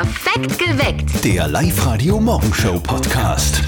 Perfekt geweckt. Der Live-Radio-Morgenshow-Podcast.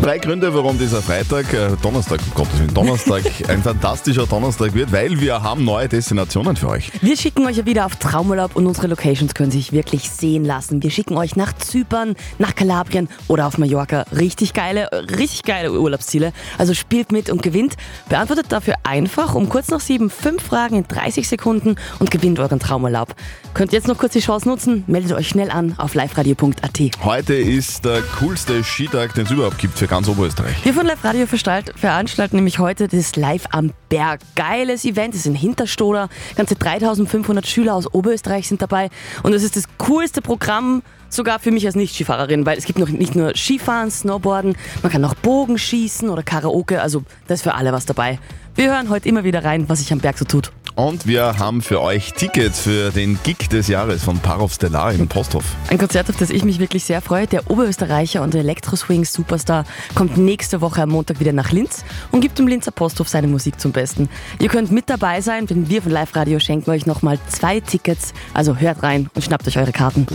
Drei Gründe, warum dieser Freitag, äh, Donnerstag, um Gottes Willen, Donnerstag ein fantastischer Donnerstag wird, weil wir haben neue Destinationen für euch. Wir schicken euch ja wieder auf Traumurlaub und unsere Locations können sich wirklich sehen lassen. Wir schicken euch nach Zypern, nach Kalabrien oder auf Mallorca. Richtig geile, richtig geile Urlaubsziele. Also spielt mit und gewinnt. Beantwortet dafür einfach um kurz nach sieben fünf Fragen in 30 Sekunden und gewinnt euren Traumurlaub. Könnt jetzt noch kurz die Chance nutzen, meldet euch schnell an auf liveradio.at. Heute ist der coolste Skitag, den es überhaupt gibt für ganz Oberösterreich. Wir von Live Radio veranstalten nämlich heute das Live am Berg. Geiles Event, es ist in Hinterstoder. Ganze 3500 Schüler aus Oberösterreich sind dabei. Und es ist das coolste Programm, sogar für mich als Nicht-Skifahrerin, weil es gibt noch nicht nur Skifahren, Snowboarden, man kann auch Bogen schießen oder Karaoke, also da ist für alle was dabei. Wir hören heute immer wieder rein, was sich am Berg so tut. Und wir haben für euch Tickets für den Gig des Jahres von Parov Stellar im Posthof. Ein Konzert, auf das ich mich wirklich sehr freue. Der Oberösterreicher und Elektro-Swing-Superstar kommt nächste Woche am Montag wieder nach Linz und gibt im Linzer Posthof seine Musik zum Besten. Ihr könnt mit dabei sein, denn wir von Live Radio schenken euch nochmal zwei Tickets. Also hört rein und schnappt euch eure Karten.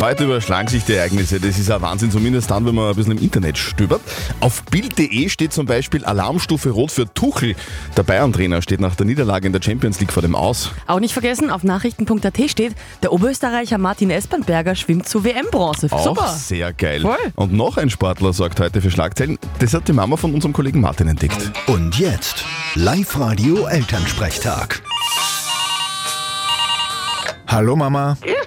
Heute überschlagen sich die Ereignisse. Das ist ein Wahnsinn, zumindest dann, wenn man ein bisschen im Internet stöbert. Auf Bild.de steht zum Beispiel Alarmstufe Rot für Tuchel. Der Bayern-Trainer steht nach der Niederlage in der Champions League vor dem Aus. Auch nicht vergessen, auf nachrichten.at steht, der Oberösterreicher Martin Espenberger schwimmt zu WM-Bronze. Auch Super. sehr geil. Voll. Und noch ein Sportler sorgt heute für Schlagzeilen. Das hat die Mama von unserem Kollegen Martin entdeckt. Und jetzt Live-Radio-Elternsprechtag. Hallo Mama. Dich,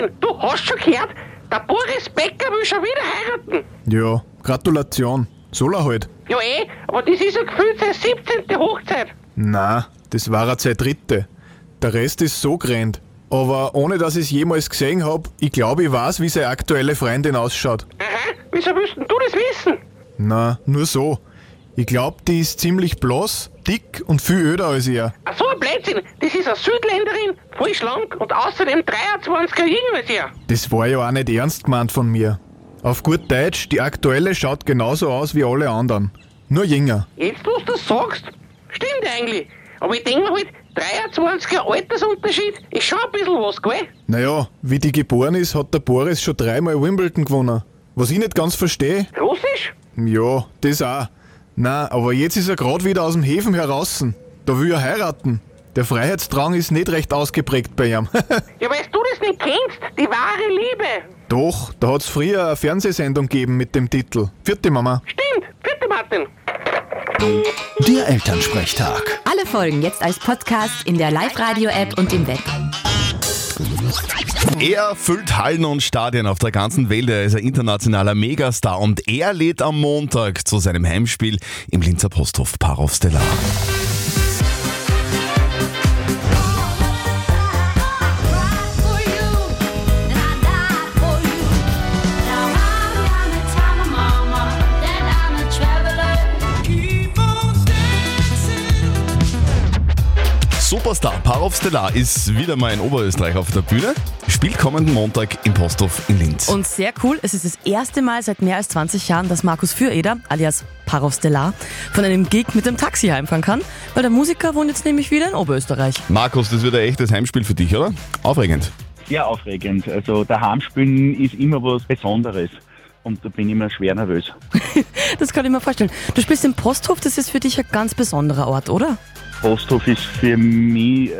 Martin. Du hast schon gehört, der Boris Becker will schon wieder heiraten. Ja, Gratulation. Soll er halt. Ja eh, aber das ist ja gefühlt seine 17. Hochzeit. Na, das war er seine dritte. Der Rest ist so grand. Aber ohne dass ich es jemals gesehen hab, ich glaube, ich weiß, wie seine aktuelle Freundin ausschaut. Aha, wieso denn du das wissen? Na, nur so. Ich glaub, die ist ziemlich blass, dick und viel öder als er. Ach so ein Blödsinn, das ist eine Südländerin, voll schlank und außerdem 23er jünger als er. Das war ja auch nicht ernst gemeint von mir. Auf gut Deutsch, die aktuelle schaut genauso aus wie alle anderen. Nur jünger. Jetzt, wo du das sagst, stimmt eigentlich. Aber ich denke mir halt, 23er Altersunterschied ist schon ein bisschen was, gell? Naja, wie die geboren ist, hat der Boris schon dreimal Wimbledon gewonnen. Was ich nicht ganz verstehe, Russisch? Ja, das auch. Na, aber jetzt ist er gerade wieder aus dem Häfen heraus. Da will er heiraten. Der Freiheitsdrang ist nicht recht ausgeprägt bei ihm. Ja, weil du das nicht kennst, die wahre Liebe. Doch, da hat's früher eine Fernsehsendung gegeben mit dem Titel. Vierte Mama. Stimmt, bitte Martin. Der Elternsprechtag. Alle Folgen jetzt als Podcast in der Live-Radio-App und im Web. Er füllt Hallen und Stadien auf der ganzen Welt. Er ist ein internationaler Megastar und er lädt am Montag zu seinem Heimspiel im Linzer Posthof Parov Stellar. Superstar Parov Stellar ist wieder mal in Oberösterreich auf der Bühne, spielt kommenden Montag im Posthof in Linz. Und sehr cool, es ist das erste Mal seit mehr als 20 Jahren, dass Markus Füreder, alias Parov Stellar, von einem Gig mit dem Taxi heimfahren kann, weil der Musiker wohnt jetzt nämlich wieder in Oberösterreich. Markus, das wird ein echtes Heimspiel für dich, oder? Aufregend. sehr aufregend. Also daheim spielen ist immer was Besonderes. Und da bin ich immer schwer nervös. Das kann ich mir vorstellen. Du spielst im Posthof, das ist für dich ein ganz besonderer Ort, oder? Posthof ist für mich, äh,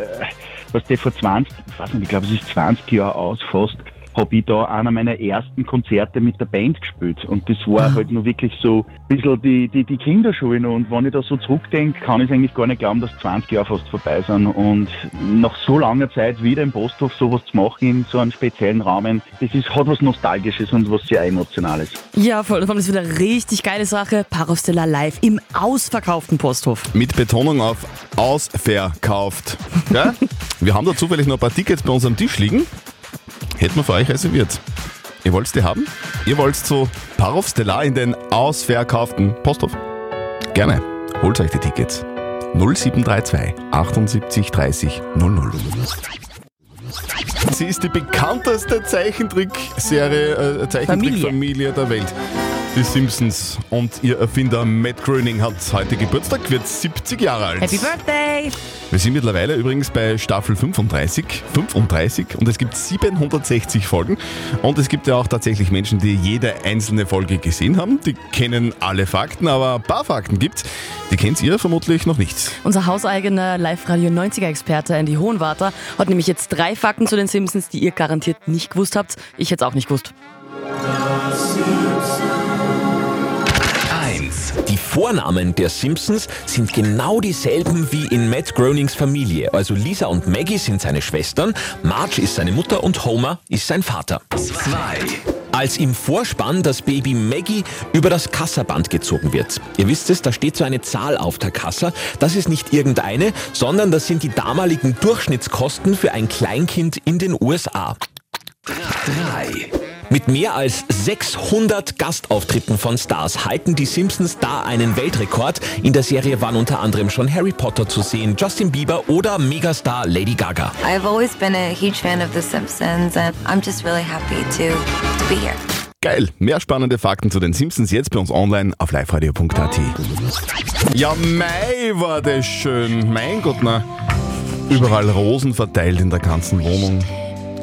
was der vor 20, ich weiß nicht, ich glaube es ist 20 Jahre aus fast, habe ich da einer meiner ersten Konzerte mit der Band gespielt. Und das war halt nur wirklich so ein bisschen die, die, die Kinderschule noch. Und wenn ich da so zurückdenke, kann ich eigentlich gar nicht glauben, dass 20 Jahre fast vorbei sind. Und nach so langer Zeit wieder im Posthof sowas zu machen in so einem speziellen Rahmen, das ist, hat was Nostalgisches und was sehr Emotionales. Ja, voll. Und vor allem ist wieder eine richtig geile Sache. Parov Stellar live im ausverkauften Posthof. Mit Betonung auf ausverkauft. Ja? Wir haben da zufällig noch ein paar Tickets bei uns am Tisch liegen. Hätten wir für euch reserviert. Ihr wollt die haben? Ihr wollt zu Parov Stellar in den ausverkauften Posthof? Gerne. Holt euch die Tickets. 0732 78 30 00. Sie ist die bekannteste Zeichentrickserie, äh, Zeichentrickfamilie der Welt. die Simpsons. Und ihr Erfinder Matt Groening hat heute Geburtstag, wird 70 Jahre alt. Happy Birthday! Wir sind mittlerweile übrigens bei Staffel 35, 35 und es gibt 760 Folgen. Und es gibt ja auch tatsächlich Menschen, die jede einzelne Folge gesehen haben. Die kennen alle Fakten, aber ein paar Fakten gibt's, die kennt ihr vermutlich noch nicht. Unser hauseigener Live-Radio 90er-Experte Andy Hohenwarter hat nämlich jetzt drei Fakten zu den Simpsons, die ihr garantiert nicht gewusst habt. Ich hätte es auch nicht gewusst. 1. Vornamen der Simpsons sind genau dieselben wie in Matt Groenings Familie. Also Lisa und Maggie sind seine Schwestern, Marge ist seine Mutter und Homer ist sein Vater. 2. Als im Vorspann das Baby Maggie über das Kassaband gezogen wird. Ihr wisst es, da steht so eine Zahl auf der Kassa. Das ist nicht irgendeine, sondern das sind die damaligen Durchschnittskosten für ein Kleinkind in den USA. 3. Mit mehr als 600 Gastauftritten von Stars halten die Simpsons da einen Weltrekord. In der Serie waren unter anderem schon Harry Potter zu sehen, Justin Bieber oder Megastar Lady Gaga. I've always been a huge fan of The Simpsons, and I'm just really happy to, to be here. Geil, mehr spannende Fakten zu den Simpsons jetzt bei uns online auf liveradio.at. Ja, Mai war das schön. Mein Gott, na. Überall Rosen verteilt in der ganzen Wohnung.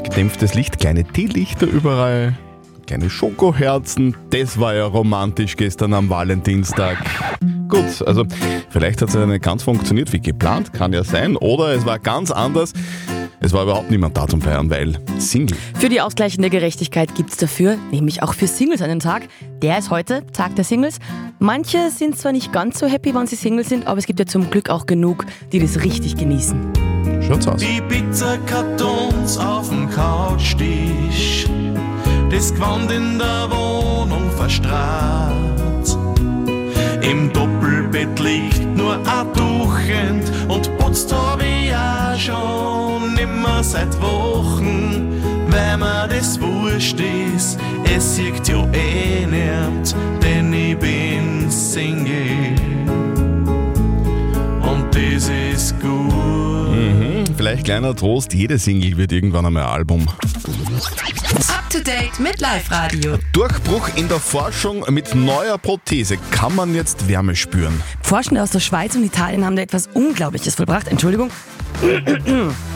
Gedämpftes Licht, kleine Teelichter überall. Kleine Schokoherzen. Das war ja romantisch gestern am Valentinstag. Gut, also vielleicht hat es ja nicht ganz funktioniert wie geplant, kann ja sein. Oder es war ganz anders. Es war überhaupt niemand da zum Feiern, weil Single. Für die ausgleichende Gerechtigkeit gibt es dafür, nämlich auch für Singles einen Tag. Der ist heute, Tag der Singles. Manche sind zwar nicht ganz so happy, wenn sie Single sind, aber es gibt ja zum Glück auch genug, die das richtig genießen. Schaut's aus. Die Pizzakartons auf dem Couchtisch, das Gewand in der Wohnung verstrahlt. Im Doppelbett liegt nur ein Tuchend und putzt hab ich auch schon immer seit Wochen. Weil mir das wurscht ist, es sieht ja eh nicht, Vielleicht kleiner Trost, jede Single wird irgendwann einmal ein Album. Up to date mit Live Radio. Durchbruch in der Forschung mit neuer Prothese. Kann man jetzt Wärme spüren? Forschende aus der Schweiz und Italien haben da etwas Unglaubliches vollbracht. Entschuldigung.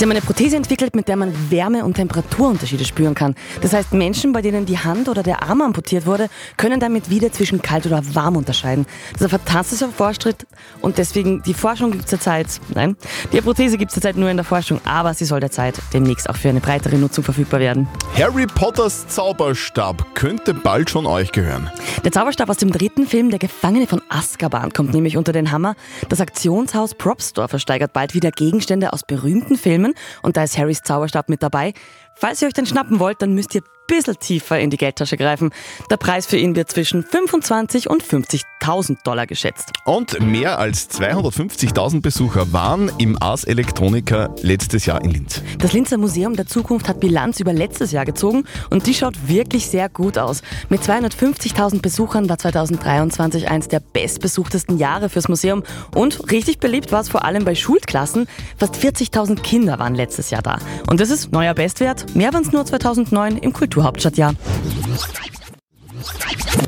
Sie haben eine Prothese entwickelt, mit der man Wärme- und Temperaturunterschiede spüren kann. Das heißt, Menschen, bei denen die Hand oder der Arm amputiert wurde, können damit wieder zwischen kalt oder warm unterscheiden. Das ist ein fantastischer Fortschritt und deswegen, die Forschung gibt es zurzeit, nein, die Prothese gibt es zurzeit nur in der Forschung, aber sie soll derzeit demnächst auch für eine breitere Nutzung verfügbar werden. Harry Potters Zauberstab könnte bald schon euch gehören. Der Zauberstab aus dem dritten Film, Der Gefangene von Azkaban, kommt nämlich unter den Hammer. Das Aktionshaus Prop Store versteigert bald wieder Gegenstände aus berühmten Filmen und da ist Harrys Zauberstab mit dabei. Falls ihr euch den schnappen wollt, dann müsst ihr bisschen tiefer in die Geldtasche greifen. Der Preis für ihn wird zwischen 25 und 50.000 Dollar geschätzt. Und mehr als 250.000 Besucher waren im Ars Electronica letztes Jahr in Linz. Das Linzer Museum der Zukunft hat Bilanz über letztes Jahr gezogen und die schaut wirklich sehr gut aus. Mit 250.000 Besuchern war 2023 eins der bestbesuchtesten Jahre fürs Museum und richtig beliebt war es vor allem bei Schulklassen. Fast 40.000 Kinder waren letztes Jahr da. Und das ist neuer Bestwert. Mehr waren es nur 2009 im Kulturhauptstadtjahr.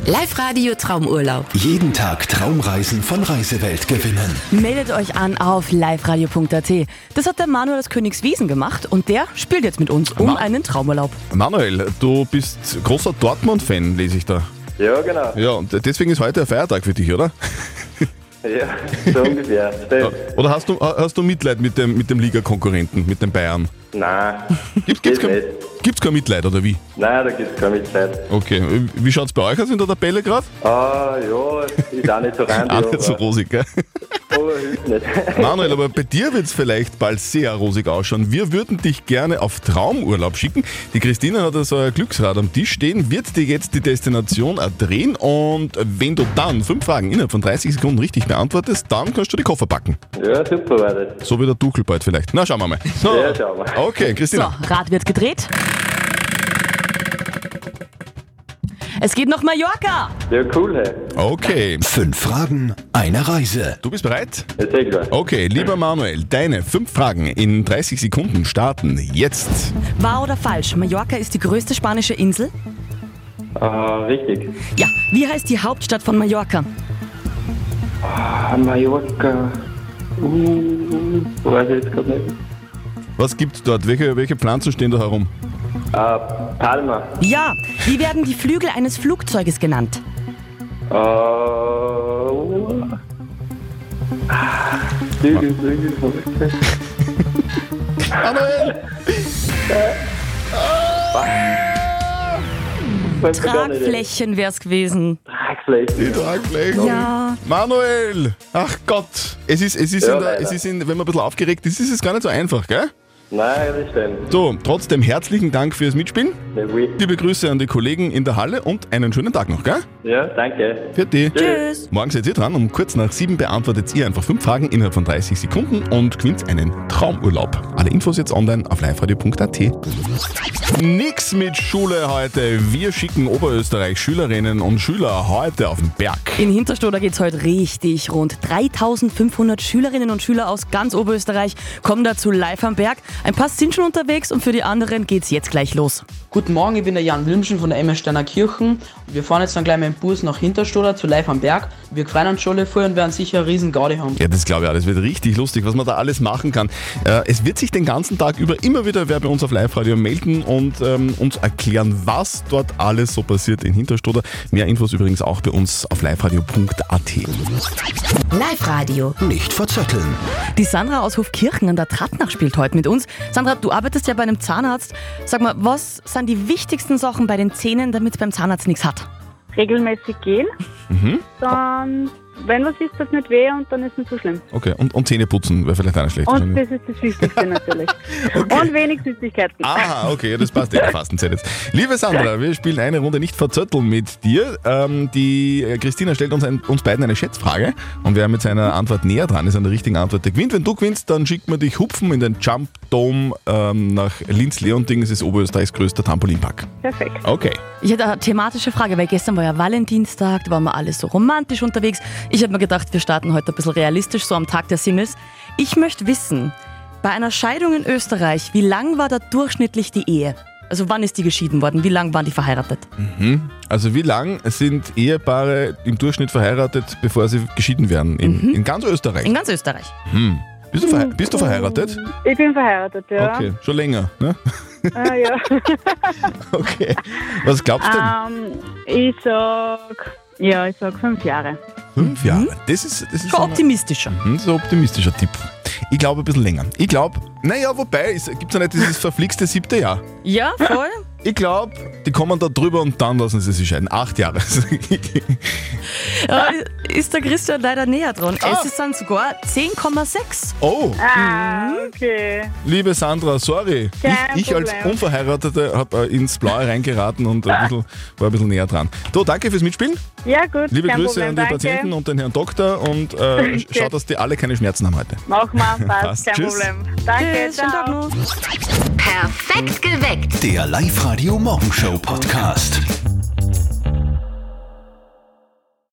Live Radio Traumurlaub. Jeden Tag Traumreisen von Reisewelt gewinnen. Meldet euch an auf liveradio.at. Das hat der Manuel aus Königswiesen gemacht und der spielt jetzt mit uns um Ma- einen Traumurlaub. Manuel, du bist großer Dortmund-Fan, lese ich da. Ja, genau. Ja, und deswegen ist heute ein Feiertag für dich, oder? Ja, so ungefähr. Oder hast du, hast du Mitleid mit dem, mit dem Ligakonkurrenten, mit den Bayern? Nein, Gibt, gibt's, kein, gibt's kein Mitleid, oder wie? Nein, da gibt es keine Mitleid. Okay, wie schaut's bei euch aus in der Tabelle gerade? Ah, ja, ist auch nicht so randig, Auch nicht so rosig, gell? Aber hilft nicht. Manuel, aber bei dir wird's vielleicht bald sehr rosig ausschauen. Wir würden dich gerne auf Traumurlaub schicken. Die Christine hat also ein Glücksrad am Tisch stehen, wird dir jetzt die Destination drehen und wenn du dann fünf Fragen innerhalb von 30 Sekunden richtig beantwortest, dann kannst du die Koffer packen. Ja, super das. So wie der Tuchel bald vielleicht. Na, schauen wir mal. So. Ja, schauen wir. Okay, So, Christina. Rad wird gedreht. Es geht nach Mallorca. Ja, cool, hey. Okay, Fünf Fragen, eine Reise. du bist bereit? Ja. Okay, lieber Manuel, deine fünf Fragen in 30 Sekunden starten jetzt. Wahr oder falsch? Mallorca ist die größte spanische Insel. Äh, richtig. Ja. Wie heißt die Hauptstadt von Mallorca? Ah, Mallorca. Uh, weiß ich jetzt gerade nicht. Was gibt's dort? Welche, welche Pflanzen stehen da herum? Äh, Palma. Ja. Wie werden die Flügel eines Flugzeuges genannt? Äh, Flügel, Flügel, Flügel. Manuel! Nicht. Tragflächen wär's gewesen. Tragflächen. Die Tragflächen. Ja. Manuel! Ach Gott! Es ist, es ist, Ja, in der, leider. es ist in, wenn man ein bisschen aufgeregt ist, ist es gar nicht so einfach, gell? Nein, das stimmt. So, trotzdem herzlichen Dank fürs Mitspielen. Liebe Grüße an die Kollegen in der Halle und einen schönen Tag noch, gell? Ja, danke. Für die. Tschüss. Morgen seid ihr dran. Um kurz nach sieben beantwortet ihr einfach fünf Fragen innerhalb von 30 Sekunden und gewinnt einen Traumurlaub. Alle Infos jetzt online auf liveradio.at. Nix mit Schule heute. Wir schicken Oberösterreich Schülerinnen und Schüler heute auf den Berg. In Hinterstoder geht's heute richtig rund. 3500 Schülerinnen und Schüler aus ganz Oberösterreich kommen dazu live am Berg. Ein paar sind schon unterwegs und für die anderen geht's jetzt gleich los. Guten Morgen, ich bin der Jan Wilmschen von der Emma Steiner Kirchen. Wir fahren jetzt dann gleich mit dem Bus nach Hinterstoder zu Live am Berg. Wir freuen uns schon voll und werden sicher eine riesen Gaudi haben. Ja, das glaube ich auch. Das wird richtig lustig, was man da alles machen kann. Äh, es wird sich den ganzen Tag über immer wieder wer bei uns auf Live-Radio melden und ähm, uns erklären, was dort alles so passiert in Hinterstoder. Mehr Infos übrigens auch bei uns auf liveradio.at. Live-Radio. Nicht verzetteln. Die Sandra aus Hofkirchen an der Trattnach spielt heute mit uns. Sandra, du arbeitest ja bei einem Zahnarzt. Sag mal, was sind die wichtigsten Sachen bei den Zähnen, damit es beim Zahnarzt nichts hat? regelmäßig gehen. Mhm. Dann, wenn was ist, das nicht weh und dann ist nicht so schlimm. Okay, und, und Zähne putzen wäre vielleicht auch nicht schlecht. Und das ist das Wichtigste natürlich. Und wenig Süßigkeiten. Ah, okay, ja, das passt ja in der Fastenzeit jetzt. Liebe Sandra, wir spielen eine Runde nicht verzötteln mit dir. Ähm, die äh, Christina stellt uns, ein, uns beiden eine Schätzfrage und wer mit seiner Antwort näher dran ist an der richtigen Antwort, der gewinnt. Wenn du gewinnst, dann schickt man dich hupfen in den Jump Dome ähm, nach Linz-Leonding. Es ist Oberösterreichs größter Trampolinpark. Perfekt. Okay. Ich hätte eine thematische Frage, weil gestern war ja Valentinstag, da waren wir alle so romantisch unterwegs. Ich habe mir gedacht, wir starten heute ein bisschen realistisch, so am Tag der Singles. Ich möchte wissen, bei einer Scheidung in Österreich, wie lang war da durchschnittlich die Ehe? Also wann ist die geschieden worden? Wie lang waren die verheiratet? Mhm. Also wie lang sind Ehepaare im Durchschnitt verheiratet, bevor sie geschieden werden? In, in ganz Österreich? In ganz Österreich. Hm. Bist, du bist du verheiratet? Ich bin verheiratet, ja. Okay, schon länger. Ne? Ah, ja. Okay. Was glaubst du denn? ähm, ich sag, ja, ich sag fünf Jahre. Fünf Jahre. Das ist, das ist Schon optimistischer. Mhm, ein optimistischer Tipp. Ich glaube ein bisschen länger. Ich glaube, naja, wobei, gibt es ja nicht dieses verflixte siebte Jahr. Ja, voll. Ich glaube, die kommen da drüber und dann lassen sie sich scheiden. Acht Jahre. Äh, ist der Christian leider näher dran. Es sind sogar 10,6. oh, Ah, okay. liebe Sandra, sorry. Kein Ich, ich als Problem. Unverheiratete habe in,s Blaue reingeraten und ein bisschen, war ein bisschen näher dran. Du, danke fürs Mitspielen. Ja, gut. Liebe kein Grüße Problem, an die danke. Patienten und den Herrn Doktor und äh, Okay. schaut, dass die alle keine Schmerzen haben heute. Mach mal, passt, Passt. kein Tschüss. Problem. Danke, Tschüss, schönen Tag ciao. noch. Perfekt geweckt. Der Live-Radio Morgenshow Podcast.